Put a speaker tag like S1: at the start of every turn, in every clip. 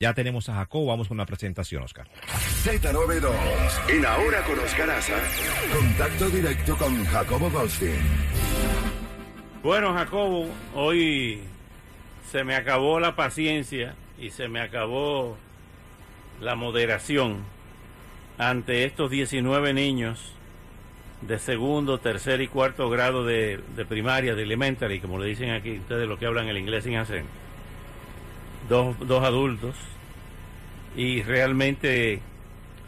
S1: Ya tenemos a Jacobo, vamos con la presentación, Oscar.
S2: Z92, en Ahora con Oscar Aza, contacto directo con Jacobo Goldstein.
S3: Bueno, Jacobo, hoy se me acabó la paciencia y se me acabó la moderación ante estos 19 niños de segundo, tercer y cuarto grado de, de primaria, de elementary, como le dicen aquí ustedes los que hablan el inglés sin acento. Dos, dos adultos y realmente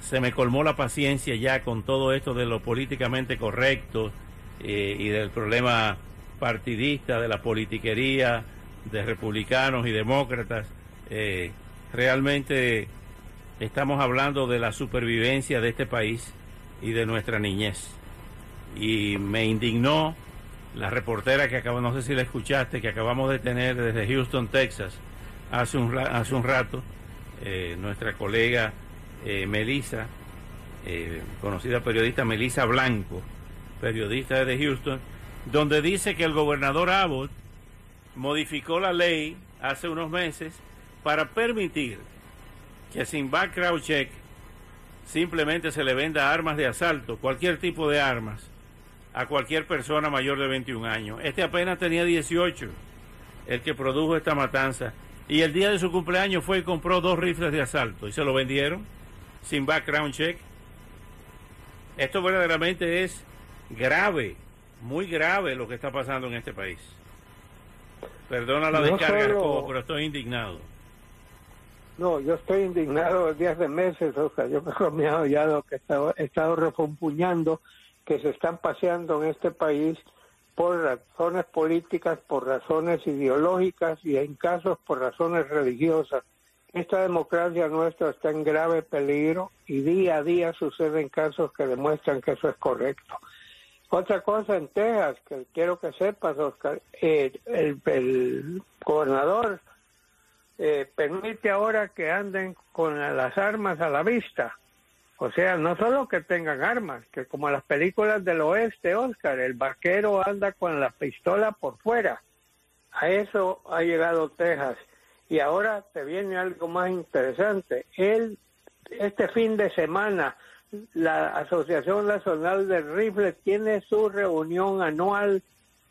S3: se me colmó la paciencia ya con todo esto de lo políticamente correcto eh, y del problema partidista, de la politiquería, de republicanos y demócratas. Eh, realmente estamos hablando de la supervivencia de este país y de nuestra niñez. Y me indignó la reportera que acabo, no sé si la escuchaste, que acabamos de tener desde Houston, Texas, hace un, hace un rato, eh, nuestra colega eh, Melissa, eh, conocida periodista Melissa Blanco, periodista de Houston, donde dice que el gobernador Abbott modificó la ley hace unos meses para permitir que sin background check simplemente se le venda armas de asalto, cualquier tipo de armas, a cualquier persona mayor de 21 años. Este apenas tenía 18, el que produjo esta matanza. Y el día de su cumpleaños fue y compró dos rifles de asalto y se lo vendieron sin background check. Esto verdaderamente es grave, muy grave lo que está pasando en este país. Perdona la
S4: No
S3: descarga,
S4: solo-
S3: pero estoy indignado.
S4: No, yo estoy indignado desde hace meses, Oscar. Yo creo que me ha oído que he estado, he estado refumpuñando que se están paseando en este país por razones políticas, por razones ideológicas y en casos por razones religiosas. Esta democracia nuestra está en grave peligro y día a día suceden casos que demuestran que eso es correcto. Otra cosa en Texas que quiero que sepas, Oscar, eh, el, gobernador eh, permite ahora que anden con las armas a la vista. O sea, no solo que tengan armas, que como las películas del oeste, Oscar, el vaquero anda con la pistola por fuera. A eso ha llegado Texas. Y ahora te viene algo más interesante. Él, este fin de semana, la Asociación Nacional de Rifles tiene su reunión anual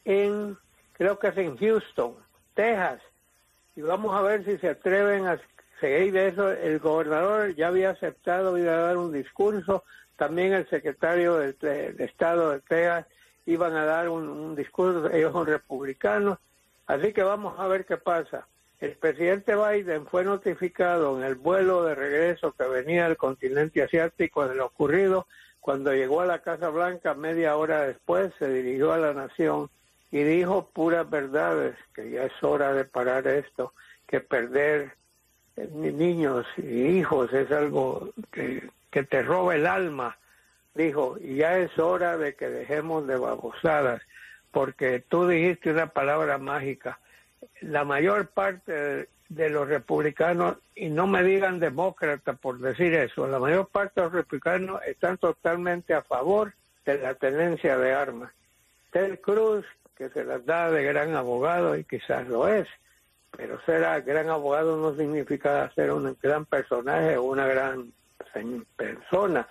S4: en, creo que es en Houston, Texas y vamos a ver si se atreven a seguir de eso. El gobernador ya había aceptado ir a dar un discurso, también el secretario de, Estado de Texas iban a dar un, un discurso, ellos son republicanos, así que vamos a ver qué pasa. El presidente Biden fue notificado en el vuelo de regreso que venía del continente asiático de lo ocurrido. Cuando llegó a la Casa Blanca, media hora después, se dirigió a la nación y dijo puras verdades, que ya es hora de parar esto, que perder niños y hijos es algo que, que te roba el alma, dijo, y ya es hora de que dejemos de babosadas, porque tú dijiste una palabra mágica. La mayor parte de, los republicanos, y no me digan demócratas por decir eso, la mayor parte de los republicanos están totalmente a favor de la tenencia de armas. Ted Cruz, que se las da de gran abogado y quizás lo es, pero ser a- gran abogado no significa ser un gran personaje o una gran persona.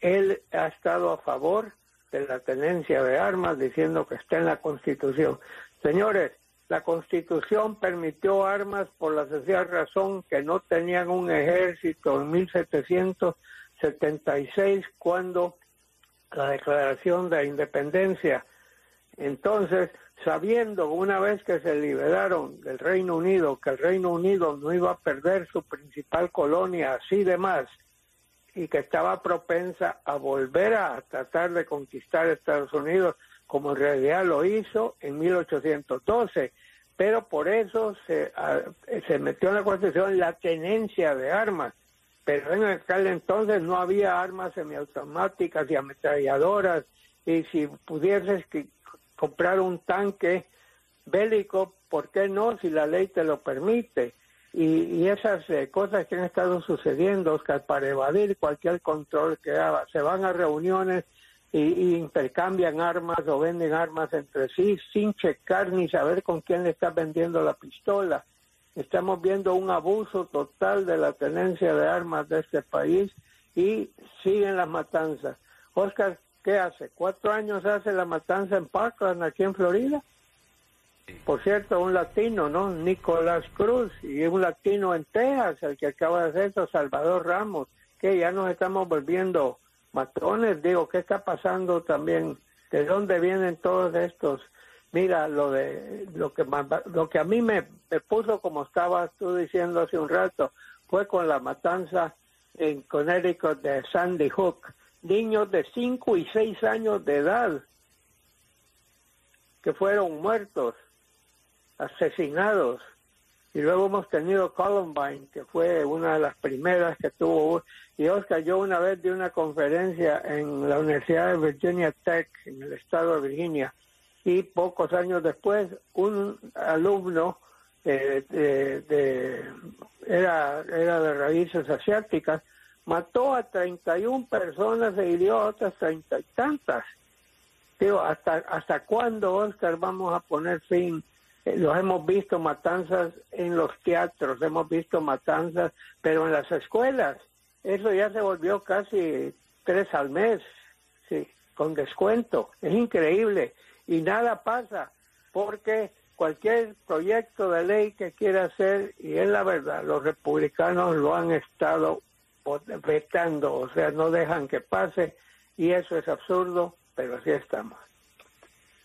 S4: Él ha estado a favor de la tenencia de armas diciendo que está en la Constitución. Señores, la Constitución permitió armas por la sencilla razón que no tenían un ejército en 1776 cuando la declaración de independencia entonces, sabiendo una vez que se liberaron del Reino Unido, que el Reino Unido no iba a perder su principal colonia así de más, y que estaba propensa a volver a tratar de conquistar Estados Unidos, como en realidad lo hizo en 1812, pero por eso se, se metió en la Constitución la tenencia de armas. Pero en aquel entonces no había armas semiautomáticas y ametralladoras, y si pudieses comprar un tanque bélico, ¿por qué no? Si la ley te lo permite. Y, esas eh, cosas que han estado sucediendo, Oscar, para evadir cualquier control que haga, se van a reuniones y, intercambian armas o venden armas entre sí sin checar ni saber con quién le está vendiendo la pistola. Estamos viendo un abuso total de la tenencia de armas de este país y siguen las matanzas. Oscar, ¿qué hace? ¿Cuatro años hace la matanza en Parkland, aquí en Florida? Por cierto, un latino, ¿no? Nicolás Cruz, y un latino en Texas, el que acaba de hacer esto, Salvador Ramos, que ya nos estamos volviendo matones. Digo, ¿qué está pasando también? ¿De dónde vienen todos estos? Mira, lo de lo que lo que a mí me, me puso como estabas tú diciendo hace un rato fue con la matanza en Connecticut de Sandy Hook, niños de 5 y 6 años de edad que fueron muertos asesinados. Y luego hemos tenido Columbine, que fue una de las primeras que tuvo. Y Oscar, yo una vez di una conferencia en la Universidad de Virginia Tech, en el estado de Virginia, y pocos años después, un alumno eh, de, era, era de raíces asiáticas, mató a 31 personas e hirió a otras treinta y tantas. Digo, ¿hasta, ¿hasta cuándo, Oscar, vamos a poner fin eh, los hemos visto matanzas en los teatros, hemos visto matanzas, pero en las escuelas, eso ya se volvió casi tres al mes, sí, con descuento. Es increíble y nada pasa porque cualquier proyecto de ley que quiera hacer, y es la verdad, los republicanos lo han estado vetando, o sea, no dejan que pase y eso es absurdo, pero así estamos.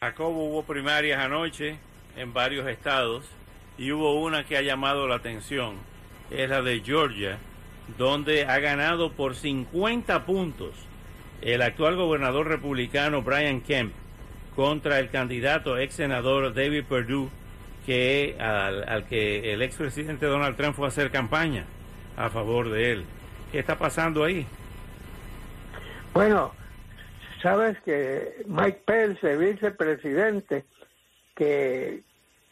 S3: Jacobo, hubo primarias anoche, en varios estados y hubo una que ha llamado la atención, es la de Georgia, donde ha ganado por 50 puntos el actual gobernador republicano Brian Kemp contra el candidato ex senador David Perdue, que al, al que el expresidente Donald Trump fue a hacer campaña a favor de él. ¿Qué está pasando ahí?
S4: Bueno, sabes que Mike Pence, vicepresidente, que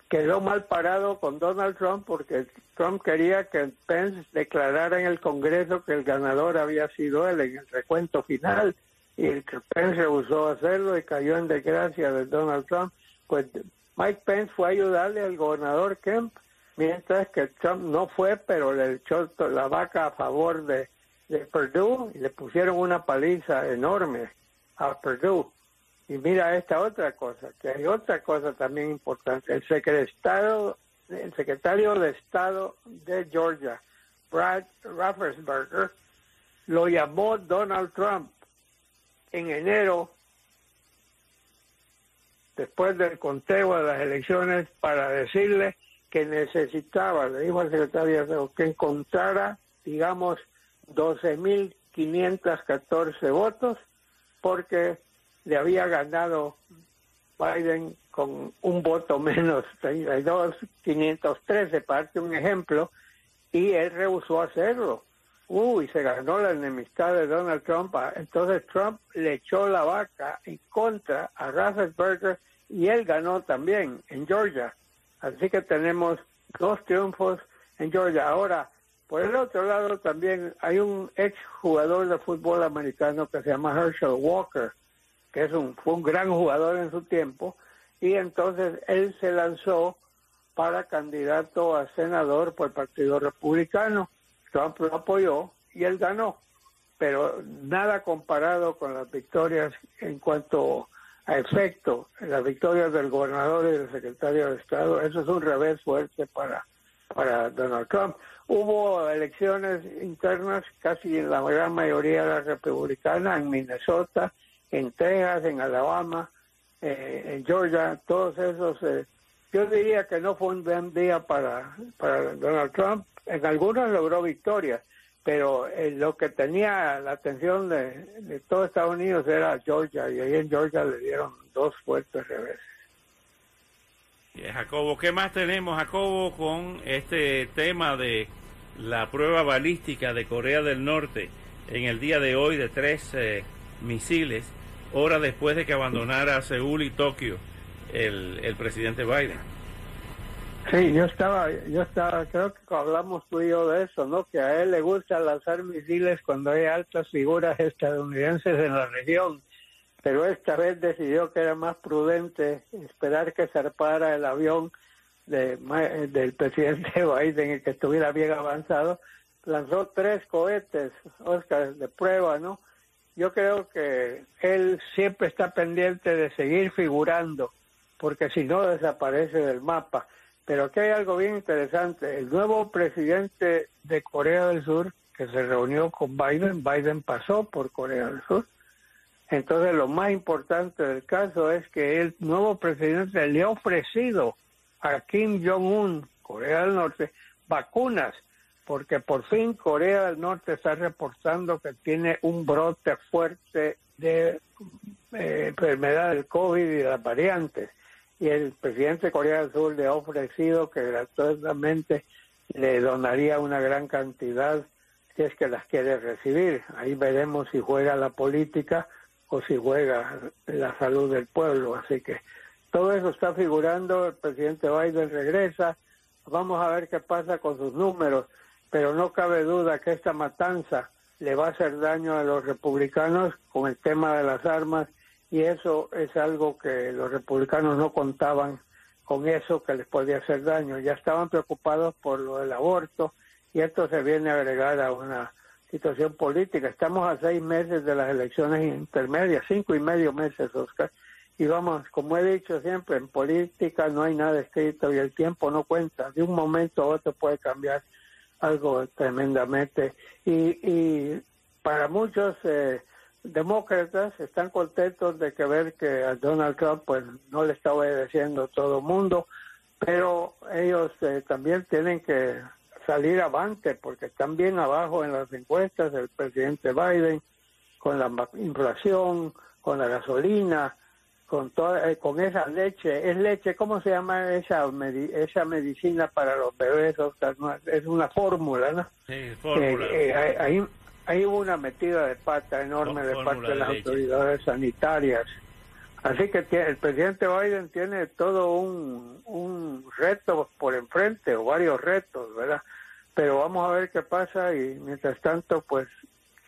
S4: quedó mal parado con Donald Trump porque Trump quería que Pence declarara en el Congreso que el ganador había sido él en el recuento final y el Pence rehusó hacerlo y cayó en desgracia de Donald Trump. Pues Mike Pence fue a ayudarle al gobernador Kemp, mientras que Trump no fue, pero le echó la vaca a favor de, de Perdue y le pusieron una paliza enorme a Perdue. Y mira esta otra cosa, que hay otra cosa también importante. El secretario, el secretario de Estado de Georgia, Brad Raffensperger, lo llamó Donald Trump en enero, después del conteo de las elecciones, para decirle que necesitaba, le dijo al secretario que encontrara, digamos, 12.514 votos, porque le había ganado Biden con un voto menos, 32, 513, parte un ejemplo, y él rehusó hacerlo. Uy, se ganó la enemistad de Donald Trump. Entonces Trump le echó la vaca en contra a Raffensperger y él ganó también en Georgia. Así que tenemos dos triunfos en Georgia. Ahora, por el otro lado también hay un ex jugador de fútbol americano que se llama Herschel Walker, que es un, fue un gran jugador en su tiempo, y entonces él se lanzó para candidato a senador por el Partido Republicano. Trump lo apoyó y él ganó, pero nada comparado con las victorias en cuanto a efecto, las victorias del gobernador y del secretario de Estado, eso es un revés fuerte para, para Donald Trump. Hubo elecciones internas, casi en la gran mayoría de la republicana, en Minnesota, en Texas, en Alabama, eh, en Georgia, todos esos. Eh, yo diría que no fue un buen día para, para Donald Trump. En algunos logró victorias, pero eh, lo que tenía la atención de, de, todo Estados Unidos era Georgia, y ahí en Georgia le dieron dos fuertes reveses.
S3: Jacobo, ¿qué más tenemos, Jacobo, con este tema de la prueba balística de Corea del Norte en el día de hoy de tres misiles? horas después de que abandonara Seúl y Tokio el, el presidente Biden.
S4: Sí, yo estaba, yo estaba, creo que hablamos tú y yo de eso, ¿no? Que a él le gusta lanzar misiles cuando hay altas figuras estadounidenses en la región, pero esta vez decidió que era más prudente esperar que zarpara el avión de, del presidente Biden y que estuviera bien avanzado. Lanzó tres cohetes, Oscar, de prueba, ¿no? Yo creo que él siempre está pendiente de seguir figurando, porque si no desaparece del mapa pero aquí hay algo bien interesante. El nuevo presidente de Corea del Sur, que se reunió con Biden, Biden pasó por Corea del Sur. Entonces lo más importante del caso es que el nuevo presidente le ha ofrecido a Kim Jong-un, Corea del Norte, vacunas, porque por fin Corea del Norte está reportando que tiene un brote fuerte de eh, enfermedad del COVID y las variantes y el presidente de Corea del Sur le ha ofrecido que gratuitamente le donaría una gran cantidad si es que las quiere recibir. Ahí veremos si juega la política o si juega la salud del pueblo. Así que todo eso está figurando, el presidente Biden regresa, vamos a ver qué pasa con sus números, pero no cabe duda que esta matanza le va a hacer daño a los republicanos con el tema de las armas y eso es algo que los republicanos no contaban con eso que les podía hacer daño. Ya estaban preocupados por lo del aborto y esto se viene a agregar a una situación política. Estamos a seis meses de las elecciones intermedias, cinco y medio meses, Oscar. Y vamos, como he dicho siempre, en política no hay nada escrito y el tiempo no cuenta. De un momento a otro puede cambiar algo tremendamente. Y, y para muchos eh, demócratas están contentos de que ver que a Donald Trump pues no le está obedeciendo todo el mundo, pero ellos eh, también tienen que salir avante porque están bien abajo en las encuestas del presidente Biden con la inflación, con la gasolina, con toda, eh, con esa leche, es leche, ¿cómo se llama esa esa medicina para los bebés? es una fórmula, ¿no?
S3: Sí, fórmula.
S4: Eh, hay una metida de pata enorme de parte de las autoridades sanitarias. Así que el presidente Biden tiene todo un, un reto por enfrente, o varios retos, ¿verdad? Pero vamos a ver qué pasa y mientras tanto, pues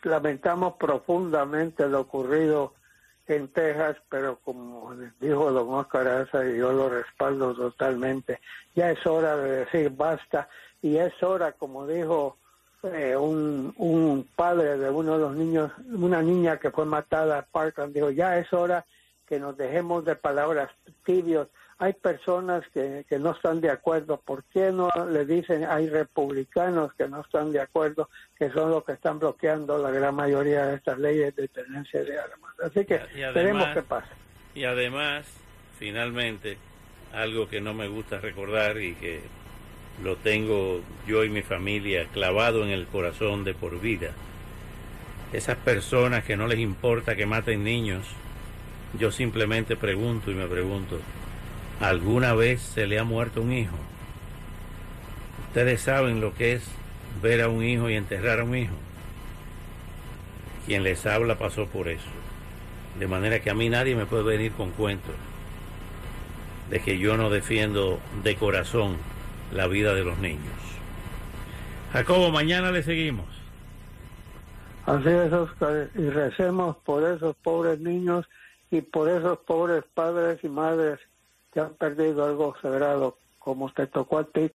S4: lamentamos profundamente lo ocurrido en Texas, pero como dijo don Oscar y yo lo respaldo totalmente, ya es hora de decir basta y es hora, como dijo eh, un, un padre de uno de los niños, una niña que fue matada, Parkland, dijo, ya es hora que nos dejemos de palabras tibios. Hay personas que, que no están de acuerdo. ¿Por qué no le dicen hay republicanos que no están de acuerdo, que son los que están bloqueando la gran mayoría de estas leyes de tenencia de armas? Así que veremos qué pasa.
S3: Y además, finalmente, algo que no me gusta recordar y que lo tengo yo y mi familia clavado en el corazón de por vida. Esas personas que no les importa que maten niños, yo simplemente pregunto y me pregunto, ¿alguna vez se le ha muerto un hijo? Ustedes saben lo que es ver a un hijo y enterrar a un hijo. Quien les habla pasó por eso. De manera que a mí nadie me puede venir con cuentos de que yo no defiendo de corazón la vida de los niños. Jacobo, mañana le seguimos.
S4: Así es, Oscar, y recemos por esos pobres niños y por esos pobres padres y madres que han perdido algo sagrado, como te tocó a ti